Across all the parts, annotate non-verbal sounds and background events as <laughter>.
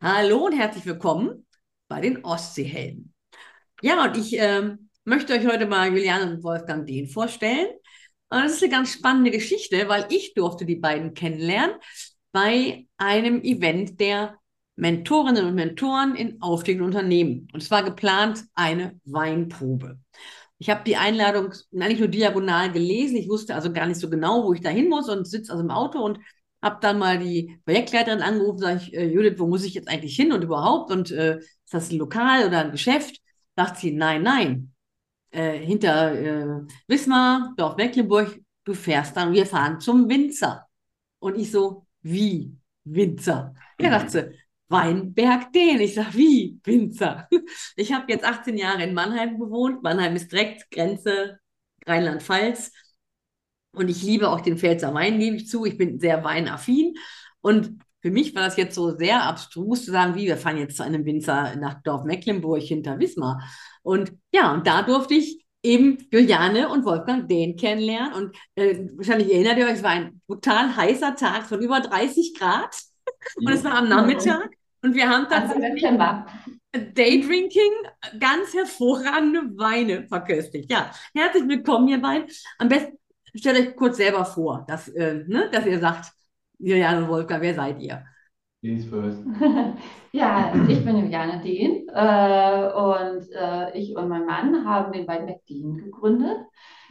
Hallo und herzlich willkommen bei den Ostseehelden. Ja, und ich ähm, möchte euch heute mal Juliane und Wolfgang Dehn vorstellen. Und das ist eine ganz spannende Geschichte, weil ich durfte die beiden kennenlernen bei einem Event der Mentorinnen und Mentoren in aufstehenden Unternehmen. Und es war geplant eine Weinprobe. Ich habe die Einladung eigentlich nur diagonal gelesen. Ich wusste also gar nicht so genau, wo ich da hin muss und sitze also im Auto und habe dann mal die Projektleiterin angerufen, sage ich, äh, Judith, wo muss ich jetzt eigentlich hin und überhaupt? Und äh, ist das ein Lokal oder ein Geschäft? Sagt sie, nein, nein. Äh, hinter äh, Wismar, Dorf Mecklenburg, du fährst dann, wir fahren zum Winzer. Und ich so, wie Winzer? Ja, dachte sie, Weinberg den. Ich sage, wie Winzer? Ich habe jetzt 18 Jahre in Mannheim gewohnt. Mannheim ist direkt Grenze Rheinland-Pfalz. Und ich liebe auch den Pfälzer Wein, gebe ich zu. Ich bin sehr weinaffin. Und für mich war das jetzt so sehr abstrus zu sagen, wie wir fahren jetzt zu einem Winzer nach Dorf Mecklenburg hinter Wismar. Und ja, und da durfte ich eben Juliane und Wolfgang den kennenlernen. Und äh, wahrscheinlich erinnert ihr euch, es war ein brutal heißer Tag von über 30 Grad. Und es war am Nachmittag. Und wir haben tatsächlich Daydrinking ganz hervorragende Weine verköstigt. Ja, herzlich willkommen, ihr beiden. Am besten stellt euch kurz selber vor, dass, äh, ne, dass ihr sagt, Juliane Wolfgang, wer seid ihr? Ladies first. <laughs> ja, ich bin Juliane Dehn äh, und äh, ich und mein Mann haben den Weinberg Dehn gegründet.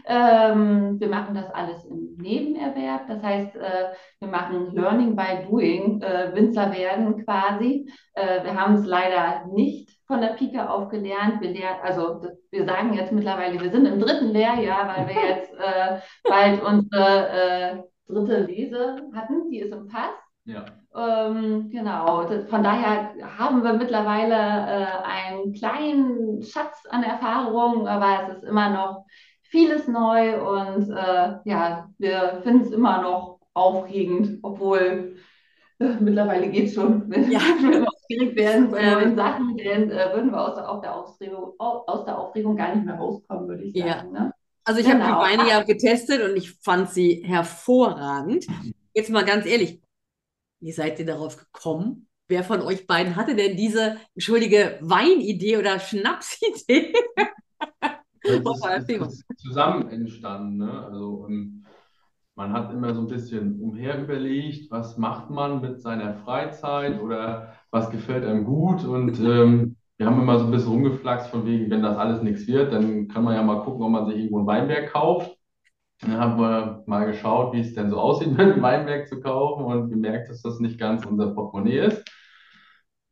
Ähm, wir machen das alles im Nebenerwerb. Das heißt, äh, wir machen Learning by Doing, äh, Winzer werden quasi. Äh, wir haben es leider nicht von der Pike auf gelernt. Wir, lehr also, wir sagen jetzt mittlerweile, wir sind im dritten Lehrjahr, weil wir <laughs> jetzt äh, bald unsere dritte Lese hatten. Die ist im Pass. Ja. Ähm, genau, von daher haben wir mittlerweile äh, einen kleinen Schatz an Erfahrung, aber es ist immer noch vieles neu und äh, ja, wir finden es immer noch aufregend, obwohl äh, mittlerweile geht es schon, <laughs> wenn ja. wir aufgeregt werden <laughs> bei neuen Sachen, dann äh, würden wir aus der, aus, der Aufregung, aus der Aufregung gar nicht mehr rauskommen, würde ich sagen. Ja. Ne? Also ich genau. habe die Weine ja getestet und ich fand sie hervorragend. Jetzt mal ganz ehrlich, wie seid ihr darauf gekommen? Wer von euch beiden hatte denn diese, entschuldige, Weinidee oder Schnapsidee? Das <laughs> ist, zusammen entstanden. Ne? Also man hat immer so ein bisschen umher überlegt, was macht man mit seiner Freizeit oder was gefällt einem gut. Und <laughs> ähm, wir haben immer so ein bisschen rumgeflaxt von wegen, wenn das alles nichts wird, dann kann man ja mal gucken, ob man sich irgendwo ein Weinberg kauft. Dann haben wir mal geschaut, wie es denn so aussieht, <laughs> einem Weinberg zu kaufen und gemerkt, dass das nicht ganz unser Portemonnaie ist.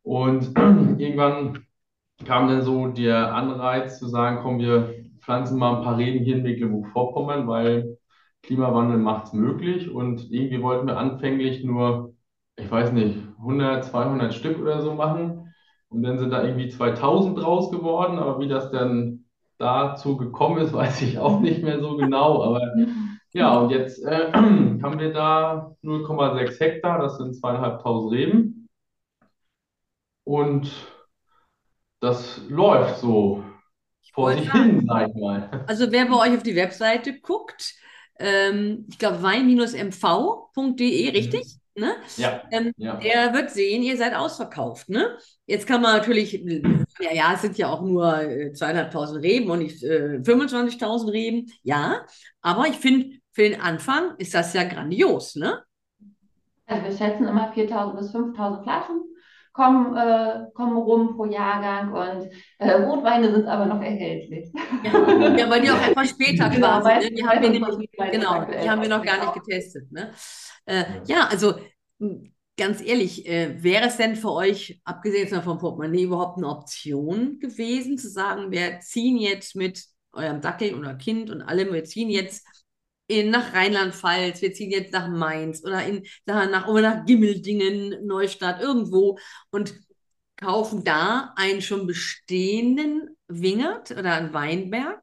Und <clears throat> irgendwann kam dann so der Anreiz zu sagen, komm, wir pflanzen mal ein paar Reben hier in Mecklenburg-Vorpommern, weil Klimawandel macht es möglich. Und irgendwie wollten wir anfänglich nur, ich weiß nicht, 100, 200 Stück oder so machen. Und dann sind da irgendwie 2000 draus geworden, aber wie das dann dazu gekommen ist, <laughs> weiß ich auch nicht mehr so genau, aber <laughs> ja, und jetzt äh, <clears throat> haben wir da 0,6 Hektar, das sind zweieinhalbtausend Reben und das läuft so vor sich hin, sag ich mal. <laughs> Also wer bei euch auf die Webseite guckt, ähm, ich glaube wein-mv.de, richtig? Ne? Ja, ähm, ja. Der wird sehen, ihr seid ausverkauft. Ne? Jetzt kann man natürlich, ja, ja, es sind ja auch nur äh, zweieinhalbtausend Reben und nicht äh, 25.000 Reben. Ja, aber ich finde, für den Anfang ist das ja grandios. Ne? Also wir schätzen immer 4.000 bis 5.000 Flaschen kommen, äh, kommen rum pro Jahrgang und äh, Rotweine sind aber noch erhältlich. Ja, ja weil die auch etwas später genau, quasi, ne? die, haben wir nämlich, genau, die haben wir noch gar nicht getestet. Ne? Äh, ja, also ganz ehrlich, äh, wäre es denn für euch, abgesehen vom Portemonnaie, überhaupt eine Option gewesen, zu sagen, wir ziehen jetzt mit eurem Dackel oder Kind und allem, wir ziehen jetzt in, nach Rheinland-Pfalz, wir ziehen jetzt nach Mainz oder in, nach, oder nach Gimmeldingen, Neustadt, irgendwo und kaufen da einen schon bestehenden Wingert oder einen Weinberg?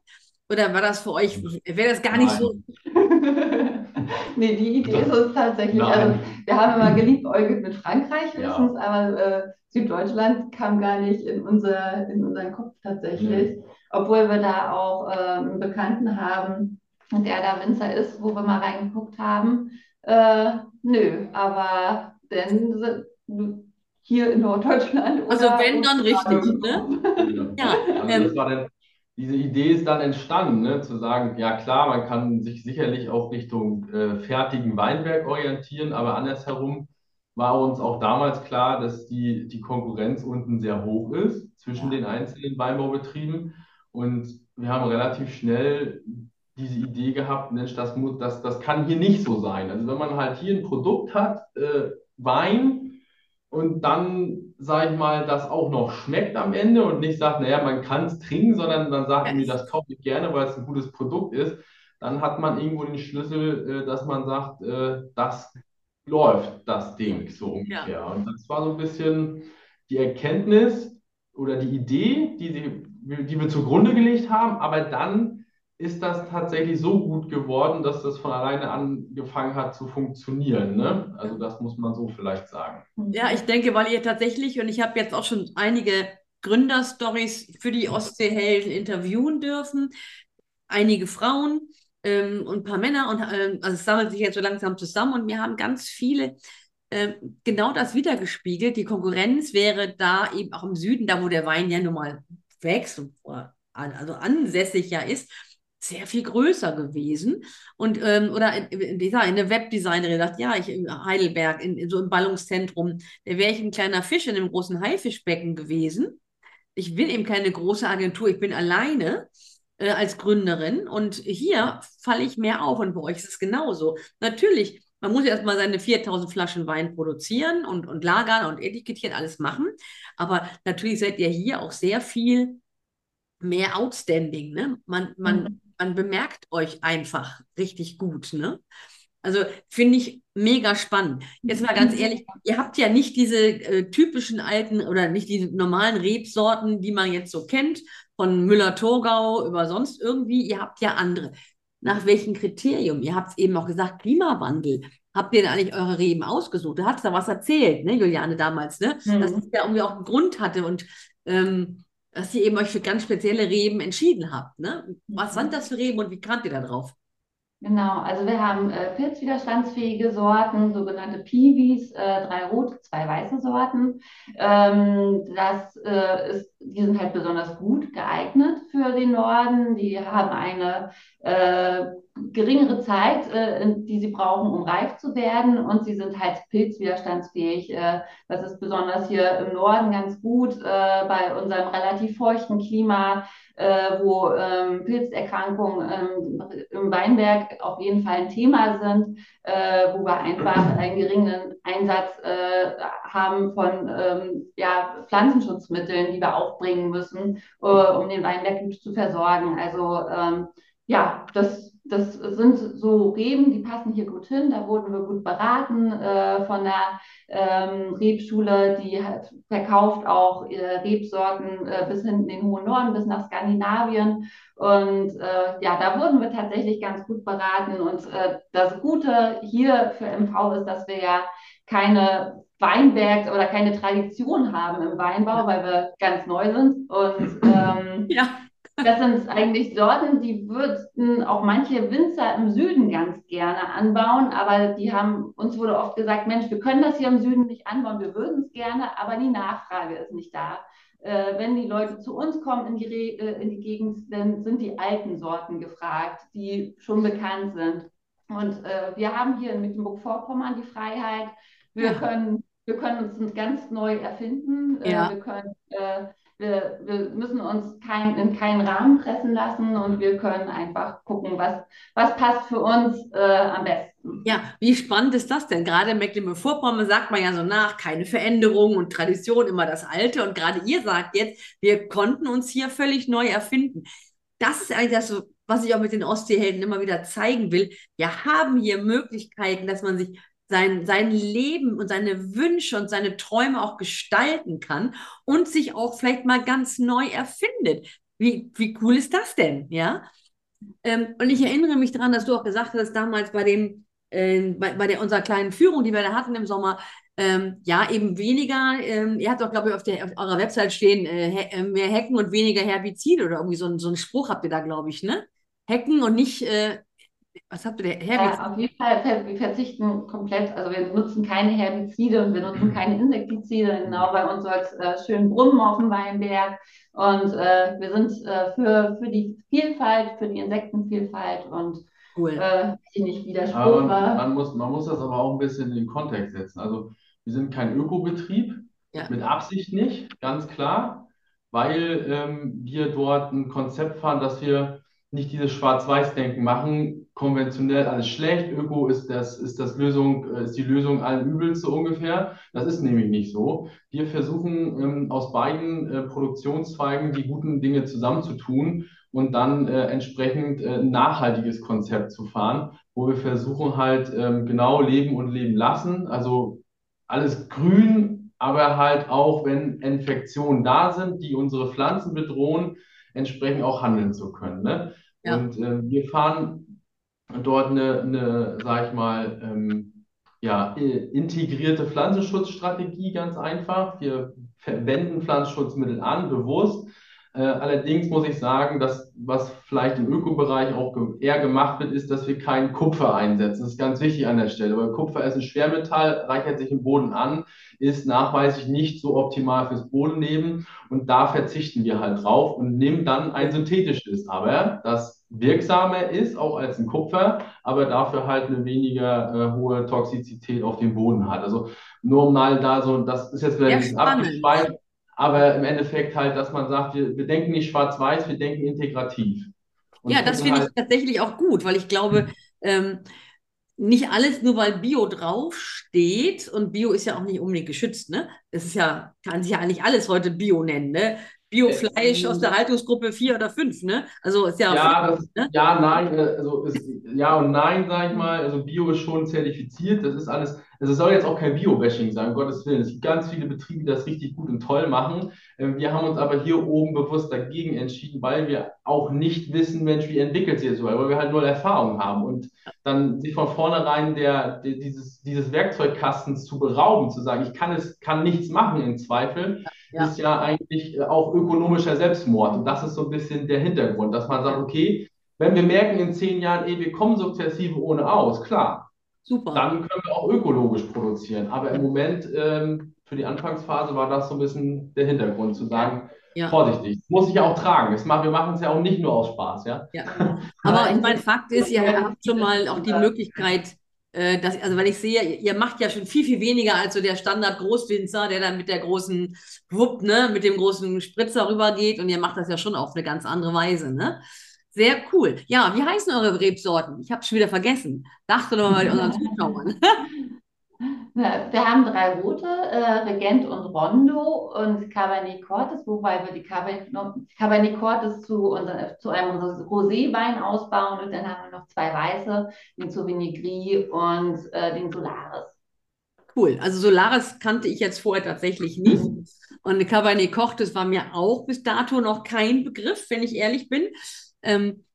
Oder war das für euch, wäre das gar nicht Nein. so? <laughs> nee, die Idee ist uns tatsächlich, also wir haben immer geliebäugelt mit Frankreich höchstens, ja. aber äh, Süddeutschland kam gar nicht in, unser, in unseren Kopf tatsächlich, mhm. obwohl wir da auch äh, einen Bekannten haben, der da Winzer ist, wo wir mal reingeguckt haben. Äh, nö, aber dann hier in Norddeutschland. Also wenn dann richtig, ne? Ja, also ähm, das war dann, diese Idee ist dann entstanden, ne? zu sagen, ja klar, man kann sich sicherlich auch Richtung äh, fertigen Weinberg orientieren, aber andersherum war uns auch damals klar, dass die, die Konkurrenz unten sehr hoch ist zwischen ja. den einzelnen Weinbaubetrieben. Und wir haben relativ schnell diese Idee gehabt, Mensch, das, muss, das, das kann hier nicht so sein. Also wenn man halt hier ein Produkt hat, äh, Wein, und dann, sage ich mal, das auch noch schmeckt am Ende und nicht sagt, naja, man kann es trinken, sondern man sagt, yes. das kaufe ich gerne, weil es ein gutes Produkt ist, dann hat man irgendwo den Schlüssel, äh, dass man sagt, äh, das läuft, das Ding, so ungefähr. Ja. Und das war so ein bisschen die Erkenntnis oder die Idee, die, die, die wir zugrunde gelegt haben, aber dann ist das tatsächlich so gut geworden, dass das von alleine angefangen hat zu funktionieren. Ne? Also das muss man so vielleicht sagen. Ja, ich denke, weil ihr tatsächlich, und ich habe jetzt auch schon einige Gründerstories für die Ostseehelden interviewen dürfen, einige Frauen ähm, und ein paar Männer, und ähm, also es sammelt sich jetzt so langsam zusammen und wir haben ganz viele äh, genau das wiedergespiegelt. Die Konkurrenz wäre da eben auch im Süden, da wo der Wein ja nun mal wächst also ansässig ja ist sehr viel größer gewesen. Und, ähm, oder in, in eine Webdesignerin sagt, ja, ich in Heidelberg, in, in so einem Ballungszentrum, da wäre ich ein kleiner Fisch in einem großen Haifischbecken gewesen. Ich will eben keine große Agentur, ich bin alleine äh, als Gründerin und hier falle ich mehr auf und bei euch ist es genauso. Natürlich, man muss erstmal seine 4000 Flaschen Wein produzieren und, und lagern und etikettieren, alles machen. Aber natürlich seid ihr hier auch sehr viel mehr outstanding. Ne? Man, man, mhm man bemerkt euch einfach richtig gut, ne? Also finde ich mega spannend. Jetzt mal ganz ehrlich, ihr habt ja nicht diese äh, typischen alten oder nicht die normalen Rebsorten, die man jetzt so kennt, von Müller-Thurgau über sonst irgendwie. Ihr habt ja andere. Nach welchem Kriterium? Ihr habt es eben auch gesagt, Klimawandel. Habt ihr denn eigentlich eure Reben ausgesucht? Du hast da was erzählt, ne, Juliane, damals, ne? Mhm. Dass es ja irgendwie auch einen Grund hatte und ähm, dass ihr eben euch für ganz spezielle Reben entschieden habt. Ne? Was sind das für Reben und wie kamt ihr da drauf? Genau, also wir haben äh, pilzwiderstandsfähige Sorten, sogenannte Piwis, äh, drei rote, zwei weiße Sorten. Ähm, das äh, ist, die sind halt besonders gut geeignet für den Norden. Die haben eine äh, geringere Zeit, äh, die sie brauchen, um reif zu werden. Und sie sind halt pilzwiderstandsfähig. Äh, das ist besonders hier im Norden ganz gut äh, bei unserem relativ feuchten Klima, äh, wo ähm, Pilzerkrankungen ähm, im Weinberg auf jeden Fall ein Thema sind, äh, wo wir einfach einen geringen Einsatz äh, haben von ähm, ja, Pflanzenschutzmitteln, die wir aufbringen müssen, um den Weinberg gut zu versorgen. Also ähm, ja, das das sind so Reben, die passen hier gut hin. Da wurden wir gut beraten äh, von der ähm, Rebschule, die hat verkauft auch äh, Rebsorten äh, bis hinten in den hohen Norden, bis nach Skandinavien. Und äh, ja, da wurden wir tatsächlich ganz gut beraten. Und äh, das Gute hier für MV ist, dass wir ja keine Weinberg oder keine Tradition haben im Weinbau, weil wir ganz neu sind. Und ähm, ja. Das sind eigentlich Sorten, die würden auch manche Winzer im Süden ganz gerne anbauen, aber die haben, uns wurde oft gesagt, Mensch, wir können das hier im Süden nicht anbauen, wir würden es gerne, aber die Nachfrage ist nicht da. Äh, wenn die Leute zu uns kommen in die, Re äh, in die Gegend, dann sind die alten Sorten gefragt, die schon bekannt sind. Und äh, wir haben hier in Mecklenburg-Vorpommern die Freiheit, wir, ja. können, wir können uns ganz neu erfinden, äh, ja. wir können äh, wir, wir müssen uns kein, in keinen Rahmen pressen lassen und wir können einfach gucken, was, was passt für uns äh, am besten. Ja, wie spannend ist das denn? Gerade in Mecklenburg-Vorpommern sagt man ja so nach, keine Veränderung und Tradition, immer das Alte. Und gerade ihr sagt jetzt, wir konnten uns hier völlig neu erfinden. Das ist eigentlich das, was ich auch mit den Ostseehelden immer wieder zeigen will. Wir haben hier Möglichkeiten, dass man sich sein, sein Leben und seine Wünsche und seine Träume auch gestalten kann und sich auch vielleicht mal ganz neu erfindet. Wie, wie cool ist das denn? Ja. Ähm, und ich erinnere mich daran, dass du auch gesagt hast, damals bei dem, äh, bei, bei der, unserer kleinen Führung, die wir da hatten im Sommer, ähm, ja, eben weniger, ähm, ihr habt auch, glaube ich, auf, der, auf eurer Website stehen, äh, äh, mehr Hecken und weniger Herbizide oder irgendwie so, so einen Spruch habt ihr da, glaube ich, ne? Hecken und nicht äh, Was habt ihr der Herbizide? Ja, auf jeden Fall, wir verzichten komplett, also wir nutzen keine Herbizide und wir nutzen keine Insektizide. Genau, bei uns soll es äh, schön brummen auf dem Weinberg. Und äh, wir sind äh, für, für die Vielfalt, für die Insektenvielfalt und cool. äh, nicht Widerspruch war. Man muss, man muss das aber auch ein bisschen in den Kontext setzen. Also wir sind kein Ökobetrieb, ja. mit Absicht nicht, ganz klar, weil ähm, wir dort ein Konzept fahren, dass wir nicht dieses Schwarz-Weiß-Denken machen, konventionell alles schlecht, Öko ist das, ist das Lösung, äh, ist die Lösung allen Übels so ungefähr. Das ist nämlich nicht so. Wir versuchen ähm, aus beiden äh, Produktionszweigen die guten Dinge zusammenzutun und dann äh, entsprechend äh, ein nachhaltiges Konzept zu fahren, wo wir versuchen halt ähm, genau leben und leben lassen. Also alles grün, aber halt auch, wenn Infektionen da sind, die unsere Pflanzen bedrohen, entsprechend auch handeln zu können. Ne? Ja. Und äh, wir fahren dort eine, eine sag ich mal, ähm, ja, integrierte Pflanzenschutzstrategie ganz einfach. Wir verwenden Pflanzenschutzmittel an, bewusst. Äh, allerdings muss ich sagen, dass was vielleicht im Ökobereich auch eher gemacht wird, ist, dass wir keinen Kupfer einsetzen. Das ist ganz wichtig an der Stelle, weil Kupfer ist ein Schwermetall, reichert sich im Boden an, ist nachweislich nicht so optimal fürs Bodenleben und da verzichten wir halt drauf und nehmen dann ein synthetisches, aber das wirksamer ist, auch als ein Kupfer, aber dafür halt eine weniger äh, hohe Toxizität auf dem Boden hat. Also nur mal da so, das ist jetzt wieder ein bisschen abgeschweift, aber im Endeffekt halt, dass man sagt, wir, wir denken nicht schwarz-weiß, wir denken integrativ. Und ja, das finde halt ich tatsächlich auch gut, weil ich glaube, ähm, nicht alles nur weil Bio draufsteht und Bio ist ja auch nicht unbedingt geschützt, ne? Es ist ja, kann sich ja eigentlich alles heute Bio nennen, ne? Biofleisch aus der Haltungsgruppe 4 oder 5, ne? Also ist ja. Ja, das, ne? ja nein, äh, also ist, ja und nein, sage ich mal. Also Bio ist schon zertifiziert, das ist alles also es soll jetzt auch kein Bio-Bashing sein, um Gottes Willen. Es gibt ganz viele Betriebe, die das richtig gut und toll machen. Ähm, wir haben uns aber hier oben bewusst dagegen entschieden, weil wir auch nicht wissen, Mensch, wie entwickelt sich das so, weil wir halt null Erfahrung haben. Und dann sich von vornherein der, der, dieses, dieses Werkzeugkastens zu berauben, zu sagen, ich kann es, kann nichts machen im Zweifel, ja. ist ja eigentlich auch ökonomischer Selbstmord. Und das ist so ein bisschen der Hintergrund, dass man sagt, okay, wenn wir merken in zehn Jahren, ey, wir kommen sukzessive ohne aus, klar, Super. Dann können wir auch ökologisch produzieren. Aber im Moment, ähm, für die Anfangsphase, war das so ein bisschen der Hintergrund, zu sagen, ja. vorsichtig, das muss ich ja auch tragen. Das wir machen es ja auch nicht nur aus Spaß. Ja? ja. Aber ich meine, Fakt ist, ihr habt schon mal auch die Möglichkeit, äh, dass, also wenn ich sehe, ihr macht ja schon viel, viel weniger als so der Standard-Großwinzer, der dann mit der großen Wupp, ne, mit dem großen Spritzer rübergeht und ihr macht das ja schon auf eine ganz andere Weise, ne? Sehr cool. Ja, wie heißen eure Rebsorten? Ich habe es schon wieder vergessen. Dachte doch mal bei unseren <laughs> Zuschauern. Wir haben drei rote, äh, Regent und Rondo und Cabernet Cortes, wobei wir die Cabernet, Cortes zu, unser, zu einem Roséwein ausbauen und dann haben wir noch zwei weiße, den Sauvignon Gris und äh, den Solaris. Cool. Also Solaris kannte ich jetzt vorher tatsächlich nicht. Und Cabernet Cortes war mir auch bis dato noch kein Begriff, wenn ich ehrlich bin. Ähm,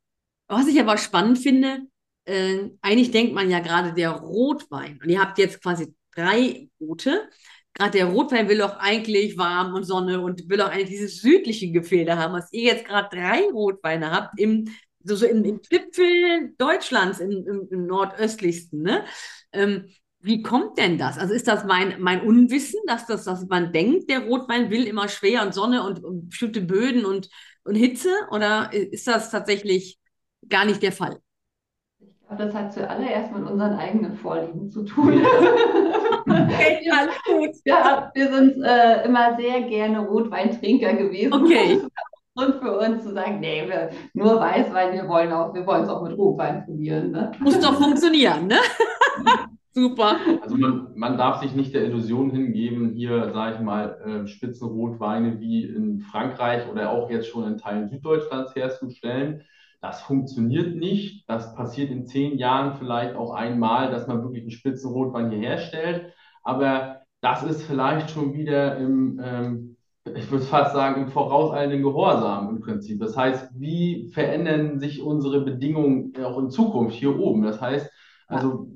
was ich aber spannend finde, äh, eigentlich denkt man ja gerade der Rotwein, und ihr habt jetzt quasi drei Rote. Gerade der Rotwein will auch eigentlich warm und Sonne und will auch eigentlich dieses südliche Gefilde haben, was ihr jetzt gerade drei Rotweine habt, im, so, so im, im Gipfel Deutschlands, im, im, im nordöstlichsten. Ne? Ähm, wie kommt denn das? Also ist das mein, mein Unwissen, dass, das, dass man denkt, der Rotwein will immer schwer und Sonne und, und bestimmte Böden und und Hitze oder ist das tatsächlich gar nicht der Fall? Ich glaube, das hat zuallererst mit unseren eigenen Vorlieben zu tun. <laughs> okay, alles gut. Ja, wir sind äh, immer sehr gerne Rotweintrinker gewesen. Okay. <laughs> Und für uns zu sagen, nee, wir, nur Weißwein, wir wollen auch, wir wollen es auch mit Rotwein probieren. Ne? Muss doch funktionieren, ne? <laughs> Super. Also man, man darf sich nicht der Illusion hingeben, hier, sage ich mal, äh, Spitzenrotweine wie in Frankreich oder auch jetzt schon in Teilen Süddeutschlands herzustellen. Das funktioniert nicht. Das passiert in zehn Jahren vielleicht auch einmal, dass man wirklich einen Spitzenrotwein hier herstellt. Aber das ist vielleicht schon wieder im, ähm, ich würde fast sagen, im vorauseilenden Gehorsam im Prinzip. Das heißt, wie verändern sich unsere Bedingungen auch in Zukunft hier oben? Das heißt, also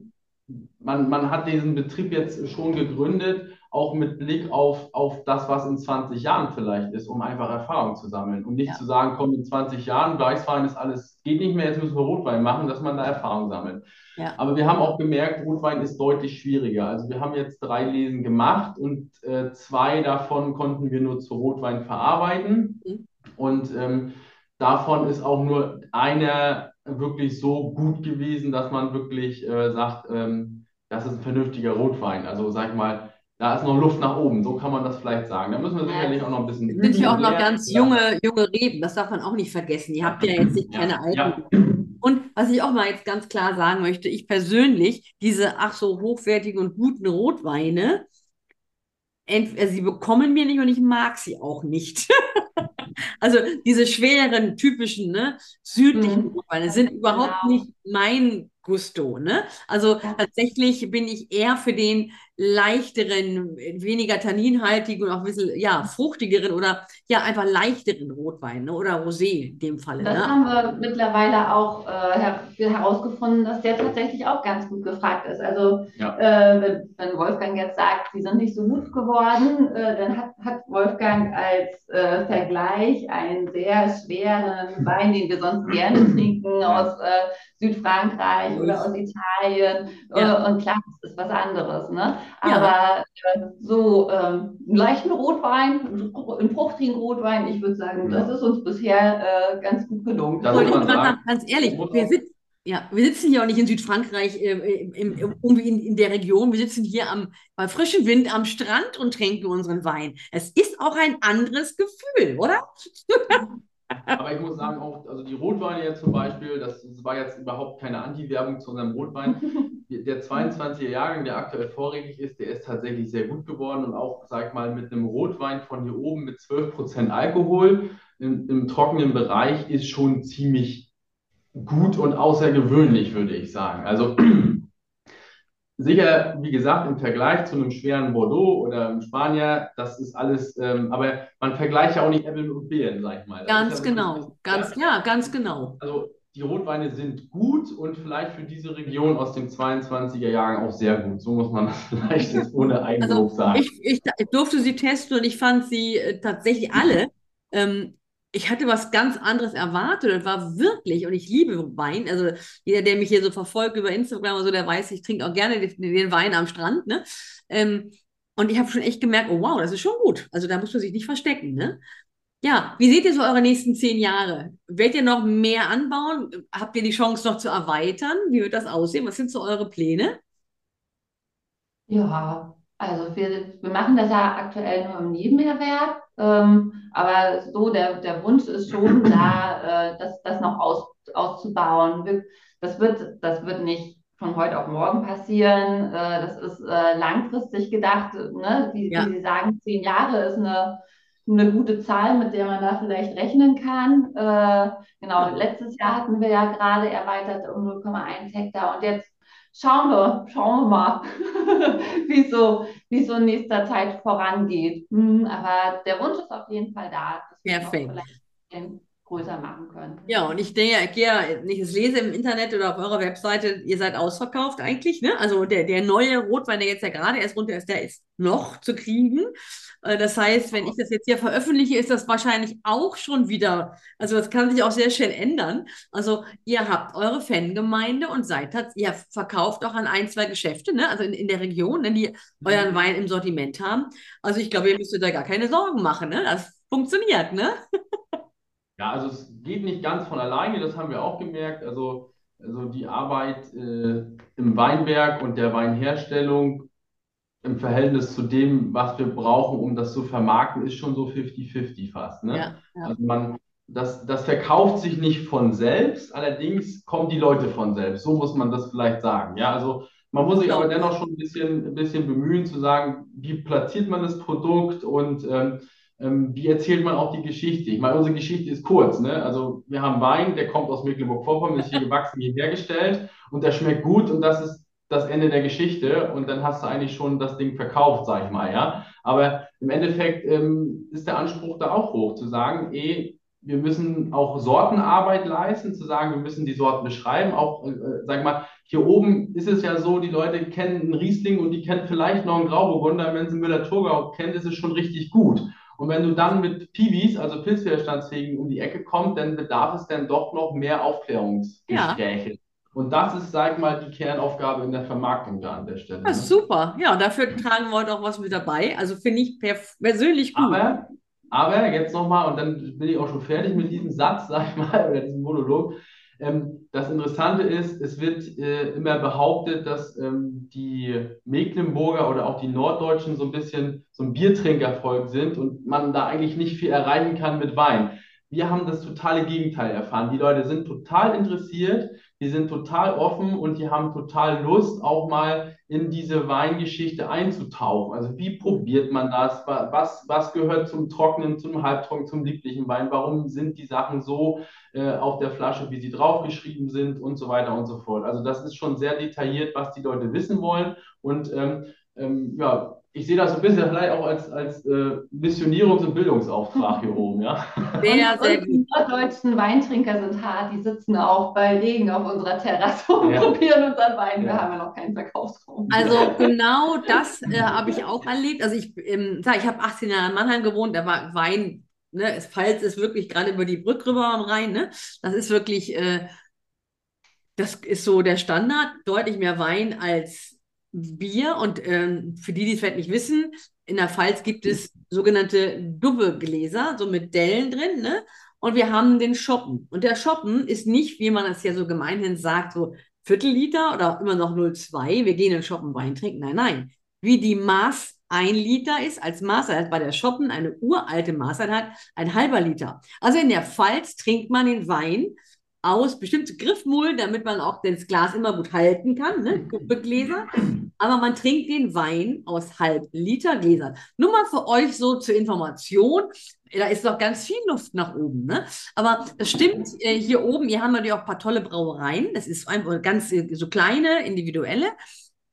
man, man hat diesen Betrieb jetzt schon gegründet, auch mit Blick auf, auf das, was in 20 Jahren vielleicht ist, um einfach Erfahrung zu sammeln und nicht ja. zu sagen, komm, in 20 Jahren, Weißwein ist alles, geht nicht mehr, jetzt müssen wir Rotwein machen, dass man da Erfahrung sammelt. Ja. Aber wir haben auch gemerkt, Rotwein ist deutlich schwieriger. Also wir haben jetzt drei Lesen gemacht und äh, zwei davon konnten wir nur zu Rotwein verarbeiten. Mhm. Und ähm, davon ist auch nur einer wirklich so gut gewesen, dass man wirklich äh, sagt, ähm, das ist ein vernünftiger Rotwein. Also sag ich mal, da ist noch Luft nach oben, so kann man das vielleicht sagen. Da müssen wir sicherlich auch noch ein bisschen üben. sind ja auch noch ganz junge, junge Reben, das darf man auch nicht vergessen. Ihr habt ja jetzt nicht keine alten. Ja. Und was ich auch mal jetzt ganz klar sagen möchte, ich persönlich, diese ach so hochwertigen und guten Rotweine, sie bekommen mir nicht und ich mag sie auch nicht. <laughs> also diese schweren, typischen, ne, südlichen mhm. Rotweine sind überhaupt genau. nicht mein Gusto. Ne? Also ja. tatsächlich bin ich eher für den leichteren, weniger tanninhaltigen und auch ein bisschen ja, fruchtigeren oder ja einfach leichteren Rotwein ne? oder Rosé in dem Fall. Das ne? haben wir mittlerweile auch äh, herausgefunden, dass der tatsächlich auch ganz gut gefragt ist. Also ja. äh, wenn, wenn, Wolfgang jetzt sagt, sie sind nicht so gut geworden, äh, dann hat, hat, Wolfgang als äh, Vergleich einen sehr schweren Wein, den wir sonst gerne trinken aus äh, Südfrankreich oder aus Italien. Ja. Und klar, ist was anderes. Ne? Aber ja. so ähm, einen leichten Rotwein, einen fruchtigen Rotwein, ich würde sagen, ja. das ist uns bisher äh, ganz gut gelungen. Da ich sagen, ganz ehrlich, wir sitzen, ja, wir sitzen hier auch nicht in Südfrankreich, äh, im, im, irgendwie in, in, der Region. Wir sitzen hier am, bei frischem Wind am Strand und trinken unseren Wein. Es ist auch ein anderes Gefühl, oder? <laughs> Aber ich muss sagen, auch, also die Rotweine jetzt zum Beispiel, das, das war jetzt überhaupt keine Anti-Werbung zu unserem Rotwein. <laughs> Der 22er Jahrgang, der aktuell vorrätig ist, der ist tatsächlich sehr gut geworden und auch, sag ich mal, mit einem Rotwein von hier oben mit 12% Alkohol im, im trockenen Bereich ist schon ziemlich gut und außergewöhnlich, würde ich sagen. Also <clears throat> Sicher, wie gesagt, im Vergleich zu einem schweren Bordeaux oder einem Spanier, das ist alles, ähm, aber man vergleicht ja auch nicht Äpfel und Birnen, sag ich mal. Das ganz ja genau, wirklich, ganz, ja, ganz genau. Also die Rotweine sind gut und vielleicht für diese Region aus dem 22er Jahren auch sehr gut. So muss man <laughs> das vielleicht jetzt ohne Eigenlob also, sagen. Ich, ich, durfte sie testen und ich fand sie äh, tatsächlich alle ähm, ich hatte was ganz anderes erwartet und war wirklich, und ich liebe Wein, also jeder, der mich hier so verfolgt über Instagram oder so, der weiß, ich trinke auch gerne den, den Wein am Strand, ne? Ähm, und ich habe schon echt gemerkt, oh wow, das ist schon gut. Also da muss man sich nicht verstecken, ne? Ja, wie seht ihr so eure nächsten zehn Jahre? Werdet ihr noch mehr anbauen? Habt ihr die Chance noch zu erweitern? Wie wird das aussehen? Was sind so eure Pläne? Ja, also wir, wir machen das ja aktuell nur im Nebenerwerb, ähm, aber so der, der Wunsch ist schon da, <clears throat> äh, das, das noch aus, auszubauen. Das wird, das wird nicht von heute auf morgen passieren. Äh, das ist äh, langfristig gedacht. Ne? Wie, ja. wie, Sie sagen, zehn Jahre ist eine, eine gute Zahl, mit der man da vielleicht rechnen kann. Äh, genau, letztes Jahr hatten wir ja gerade erweitert um 0,1 Hektar und jetzt schauen wir, schauen wir mal, <laughs> wie so, wie so in nächster Zeit vorangeht. Hm, aber der Wunsch ist auf jeden Fall da, vielleicht größer machen können. Ja, und ich denke, ich gehe, ich lese im Internet oder auf eurer Webseite, ihr seid ausverkauft eigentlich, ne? Also der, der neue Rotwein, der jetzt ja gerade erst runter ist, der ist noch zu kriegen. Äh, das heißt, wenn ich das jetzt hier veröffentliche, ist das wahrscheinlich auch schon wieder, also das kann sich auch sehr schnell ändern. Also ihr habt eure Fangemeinde und seid, ihr verkauft auch an ein, zwei Geschäfte, ne? also in, in der Region, ne? die euren mhm. Wein im Sortiment haben. Also ich glaube, ihr müsst euch da gar keine Sorgen machen. Ne? Das funktioniert, ne? <laughs> Ja, also es geht nicht ganz von alleine, das haben wir auch gemerkt. Also, also die Arbeit äh, im Weinberg und der Weinherstellung im Verhältnis zu dem, was wir brauchen, um das zu vermarkten, ist schon so 50-50 fast. Ne? Ja, ja. Also man, das, das verkauft sich nicht von selbst, allerdings kommen die Leute von selbst. So muss man das vielleicht sagen. Ja, also man muss sich aber dennoch schon ein bisschen, ein bisschen bemühen zu sagen, wie platziert man das Produkt und ähm, ähm, wie erzählt man auch die Geschichte. Ich meine, unsere Geschichte ist kurz. Ne? Also wir haben Wein, der kommt aus Mecklenburg-Vorpommern, ist hier <laughs> gewachsen, hier hergestellt und der schmeckt gut und das ist das Ende der Geschichte und dann hast du eigentlich schon das Ding verkauft, sag ich mal, ja. Aber im Endeffekt ähm, ist der Anspruch da auch hoch, zu sagen, eh, wir müssen auch Sortenarbeit leisten, zu sagen, wir müssen die Sorten beschreiben. Auch, äh, sag mal, hier oben ist es ja so, die Leute kennen einen Riesling und die kennen vielleicht noch einen Grauburgunder. Wenn sie Müller-Thurgau kennen, ist es schon richtig gut. Und wenn du dann mit Piwis, also Pilzwiderstandsfähigen, um die Ecke kommst, dann bedarf es dann doch noch mehr Aufklärungsgespräche. Ja. Und das ist, sag ich mal, die Kernaufgabe in der Vermarktung da an der Stelle. Ne? Super. Ja, dafür tragen wir heute auch was mit dabei. Also finde ich persönlich gut. Aber, aber jetzt nochmal, und dann bin ich auch schon fertig mit diesem Satz, sag ich mal, oder diesem Monolog. Ähm, das Interessante ist, es wird äh, immer behauptet, dass ähm, die Mecklenburger oder auch die Norddeutschen so ein bisschen so ein Biertrinkervolk sind und man da eigentlich nicht viel erreichen kann mit Wein. Wir haben das totale Gegenteil erfahren. Die Leute sind total interessiert die sind total offen und die haben total Lust, auch mal in diese Weingeschichte einzutauchen. Also wie probiert man das? Was, was gehört zum trockenen, zum halbtrockenen, zum lieblichen Wein? Warum sind die Sachen so äh, auf der Flasche, wie sie draufgeschrieben sind und so weiter und so fort. Also das ist schon sehr detailliert, was die Leute wissen wollen. Und ähm, ähm, ja, ich sehe das so ein bisschen vielleicht auch als, als äh, Missionierungs- und Bildungsauftrag hier oben, ja. Sehr, sehr gut. Die deutschen Weintrinker sind hart, die sitzen auch bei Regen auf unserer Terrasse und ja. probieren unseren Wein. Wir haben ja noch keinen Verkaufsraum. Also genau das äh, habe ich auch erlebt. Also ich, ähm, ich habe 18 Jahre in Mannheim gewohnt, da war Wein, ne, Pfalz ist wirklich gerade über die Brücke rüber am Rhein, ne? Das ist wirklich, äh, das ist so der Standard, deutlich mehr Wein als Bier und ähm, für die, die es vielleicht nicht wissen, in der Pfalz gibt es sogenannte Dubbe-Gläser, so mit Dellen drin, ne? Und wir haben den Shoppen. Und der Shoppen ist nicht, wie man es ja so gemeinhin sagt, so Viertelliter oder immer noch 0,2. Wir gehen in den Shoppen Wein trinken. Nein, nein. Wie die Maß ein Liter ist als Maßeinheit bei der Shoppen eine uralte Maßeinheit, ein halber Liter. Also in der Pfalz trinkt man den Wein aus bestimmten Griffmulden, damit man auch das Glas immer gut halten kann, ne? Gläser. Aber man trinkt den Wein aus halb Liter Gläsern. Nur mal für euch so zur Information. Da ist noch ganz viel Luft nach oben. Ne? Aber das stimmt, äh, hier oben, hier haben wir ja auch ein paar tolle Brauereien. Das ist einfach ganz äh, so kleine, individuelle.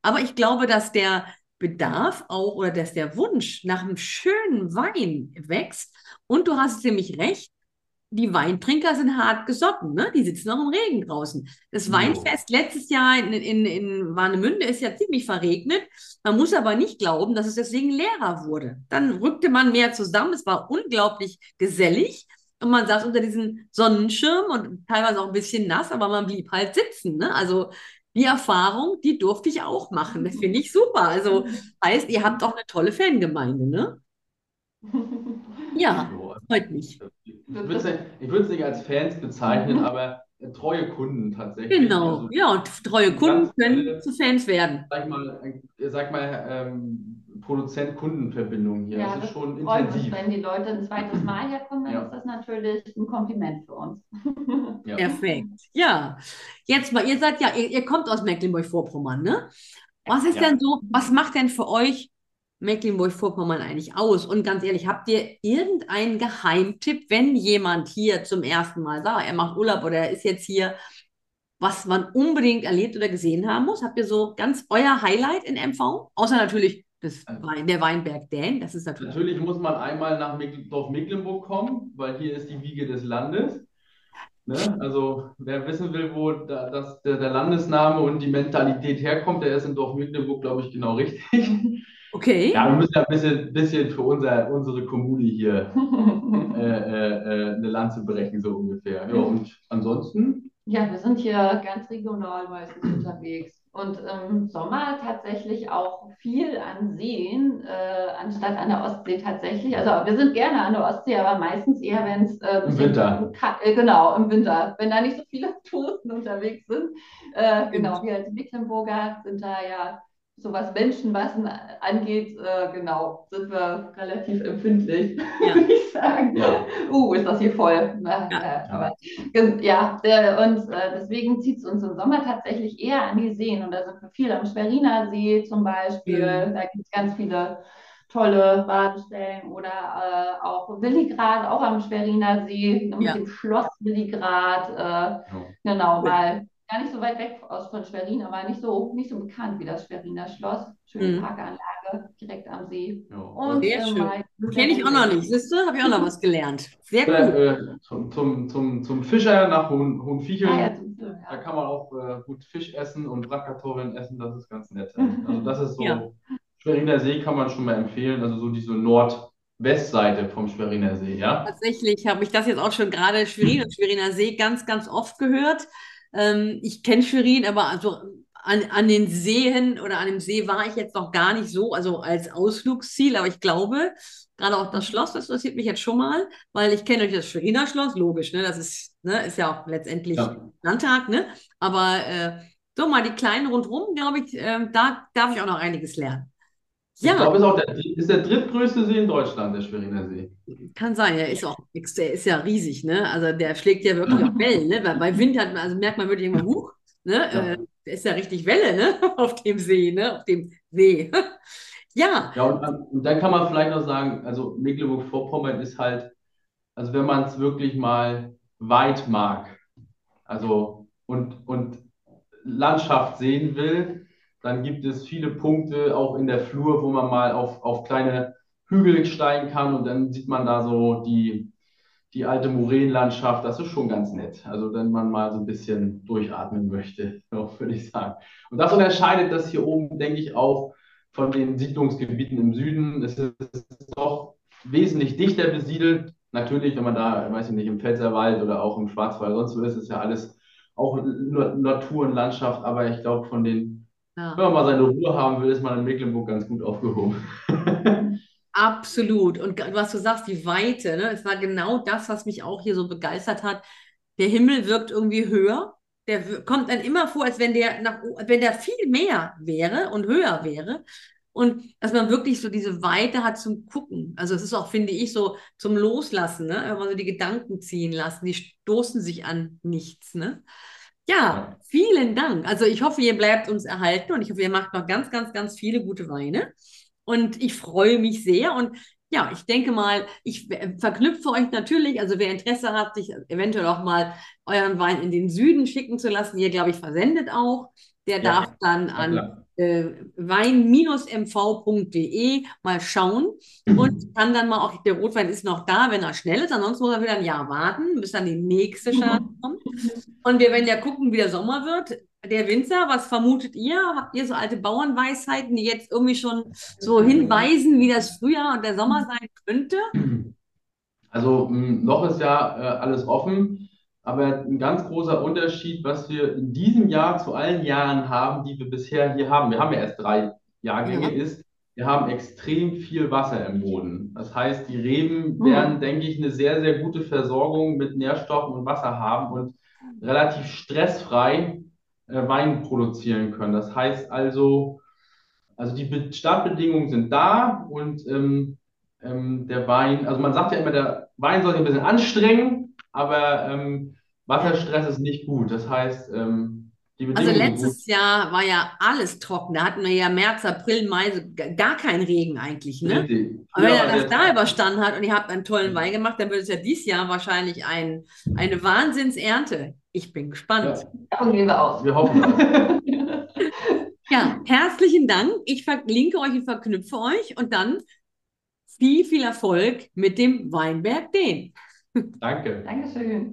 Aber ich glaube, dass der Bedarf auch oder dass der Wunsch nach einem schönen Wein wächst. Und du hast nämlich recht, die Weintrinker sind hart gesotten, ne? Die sitzen noch im Regen draußen. Das Weinfest letztes Jahr in, in, in Warnemünde ist ja ziemlich verregnet. Man muss aber nicht glauben, dass es deswegen leerer wurde. Dann rückte man mehr zusammen. Es war unglaublich gesellig. Und man saß unter diesem Sonnenschirm und teilweise auch ein bisschen nass, aber man blieb halt sitzen. Ne? Also die Erfahrung, die durfte ich auch machen. Das finde ich super. Also <laughs> heißt, ihr habt auch eine tolle Fangemeinde, ne? <laughs> Ja, freut mich. Ich würde es nicht, nicht, als Fans bezeichnen, mhm. aber treue Kunden tatsächlich. Genau, also, ja, und treue Kunden können äh, zu Fans werden. Sag mal, sag mal ähm, Produzent-Kunden-Verbindung hier. Ja, das ist schon intensiv. Uns, wenn die Leute ein zweites Mal herkommen, dann ja. ist das natürlich ein Kompliment für uns. <laughs> Ja. Perfekt. Ja, jetzt mal, ihr seid ja, ihr, ihr kommt aus Mecklenburg-Vorpommern, ne? Was ist denn so, was macht denn für euch Mecklenburg-Vorpommern eigentlich aus? Und ganz ehrlich, habt ihr irgendeinen Geheimtipp, wenn jemand hier zum ersten Mal sagt, er macht Urlaub oder er ist jetzt hier, was man unbedingt erlebt oder gesehen haben muss? Habt ihr so ganz euer Highlight in MV? Außer natürlich das Wein, der Weinberg Dän, das ist natürlich. Natürlich muss man einmal nach Dorf Mecklenburg kommen, weil hier ist die Wiege des Landes. Ne? Also wer wissen will, wo da, das, der, der, Landesname und die Mentalität herkommt, der ist in Dorf Mecklenburg, glaube ich, genau richtig. Okay. Ja, wir müssen ja ein bisschen, bisschen für unser, unsere Kommune hier <laughs> äh, äh, äh, eine Lanze brechen, so ungefähr. Ja, und ansonsten? Ja, wir sind hier ganz regional meistens unterwegs. Und im Sommer tatsächlich auch viel an Seen, äh, anstatt an der Ostsee tatsächlich. Also wir sind gerne an der Ostsee, aber meistens eher, wenn es äh, im Winter. Äh, genau, im Winter, wenn da nicht so viele <laughs> Touristen unterwegs sind. Äh, genau, wir als Mecklenburger sind da ja so was Menschenmassen angeht, äh, genau, sind wir relativ empfindlich, ja. <laughs> würde ich sagen. Ja. Uh, ist das hier voll. Na, ja. Äh, aber, ja, der, und äh, deswegen zieht es uns im Sommer tatsächlich eher an die Seen. Und da sind wir viel am Schweriner See zum Beispiel. Mhm. Da gibt es ganz viele tolle Badestellen oder äh, auch Willigrad, auch am Schweriner See, mit dem Schloss Willigrad. Äh, genau, mal gar nicht so weit weg aus von Schwerin, aber nicht so, nicht so bekannt wie das Schweriner Schloss. Schöne mhm. Parkanlage. direkt am See. Ja. Und Sehr schön. Kenne ich auch noch nicht. Siehst du, habe ich auch noch <laughs> was gelernt. Sehr gut. Äh, zum, zum, zum, zum Fischer nach Hohen, Hohenviecheln. Ah, ja, da kann man auch äh, gut Fisch essen und Bratkartoffeln essen. Das ist ganz nett. <laughs> Also das ist so, ja. Schweriner See kann man schon mal empfehlen. Also so diese Nordwestseite vom Schweriner See, ja? Tatsächlich habe ich das jetzt auch schon gerade Schwerin und Schweriner See ganz, ganz oft gehört. Ähm, ich kenne Schwerin, aber also an, an den Seen oder an dem See war ich jetzt noch gar nicht so, also als Ausflugsziel, aber ich glaube, gerade auch das Schloss, das interessiert mich jetzt schon mal, weil ich kenne euch das Schweriner Schloss, logisch, ne? Das ist, ne, ist ja auch letztendlich ja. Landtag, ne? Aber äh, so mal die kleinen rundherum, glaube ich, äh, da darf ich auch noch einiges lernen. Ja. Ich glaube, es ist, auch der, ist der drittgrößte See in Deutschland, der Schweriner See. Kann sein, er ist auch, der ist ja riesig, ne? Also der schlägt ja wirklich auf Wellen, ne? Bei, bei Wind hat man, also merkt man wirklich immer, <laughs> huch, ne? Ja. Äh, ist ja richtig Welle, ne? <laughs> Auf dem See, ne? Auf dem See. <laughs> ja. Ja, und, und, dann kann man vielleicht noch sagen, also Mecklenburg-Vorpommern ist halt, also wenn man es wirklich mal weit mag, also und, und Landschaft sehen will, dann gibt es viele Punkte auch in der Flur, wo man mal auf, auf kleine Hügel steigen kann und dann sieht man da so die, die alte Moränenlandschaft, das ist schon ganz nett. Also wenn man mal so ein bisschen durchatmen möchte, <laughs> würde ich sagen. Und das unterscheidet das hier oben, denke ich, auch von den Siedlungsgebieten im Süden. Es ist doch wesentlich dichter besiedelt. Natürlich, wenn man da, weiß ich nicht, im Pfälzerwald oder auch im Schwarzwald, sonst wo ist es ja alles auch Natur und Landschaft, aber ich glaube, von den, ja. wenn man mal seine Ruhe haben will, ist man in Mecklenburg ganz gut aufgehoben. <laughs> Absolut. Und was du sagst, die Weite, ne? Es war genau das, was mich auch hier so begeistert hat. Der Himmel wirkt irgendwie höher. Der kommt dann immer vor, als wenn der nach, wenn der viel mehr wäre und höher wäre. Und dass man wirklich so diese Weite hat zum Gucken. Also es ist auch, finde ich, so zum Loslassen, ne? Wenn man so die Gedanken ziehen lassen, die stoßen sich an nichts, ne? Ja, vielen Dank. Also ich hoffe, ihr bleibt uns erhalten und ich hoffe, ihr macht noch ganz, ganz, ganz viele gute Weine. Und ich freue mich sehr. Und ja, ich denke mal, ich verknüpfe euch natürlich, also wer Interesse hat, sich eventuell auch mal euren Wein in den Süden schicken zu lassen, ihr, glaube ich, versendet auch, der ja, darf dann an äh, wein-mv.de mal schauen und kann dann mal auch, der Rotwein ist noch da, wenn er schnell ist, ansonsten muss er wieder ein Jahr warten, bis dann die nächste Chance kommt. Und wir werden ja gucken, wie der Sommer wird der Winzer, was vermutet ihr? Habt ihr so alte Bauernweisheiten, die jetzt irgendwie schon so hinweisen, wie das Frühjahr und der Sommer sein könnte? Also noch ist ja äh, alles offen, aber ein ganz großer Unterschied, was wir in diesem Jahr zu allen Jahren haben, die wir bisher hier haben, wir haben ja erst drei Jahrgänge, ja. ist, wir haben extrem viel Wasser im Boden. Das heißt, die Reben hm. werden, denke ich, eine sehr, sehr gute Versorgung mit Nährstoffen und Wasser haben und relativ stressfrei äh, Wein produzieren können. Das heißt also, also die Startbedingungen sind da und ähm, ähm, der Wein, also man sagt ja immer, der Wein soll sich ein bisschen anstrengen, aber ähm, Wasserstress ist nicht gut. Das heißt, ähm, die also Bedingungen. Also letztes Jahr war ja alles trocken. Da hatten wir ja März, April, Mai gar keinen Regen eigentlich. Ne? Aber wenn ja, er das da überstanden hat und ihr habt einen tollen Wein gemacht, dann wird es ja dieses Jahr wahrscheinlich ein, eine Wahnsinnsernte. Ich bin gespannt. Ja. Davon gehen wir aus. Wir hoffen <laughs> ja, herzlichen Dank. Ich verlinke euch und verknüpfe euch und dann viel, viel Erfolg mit dem Weinberg Den. Danke. Dankeschön.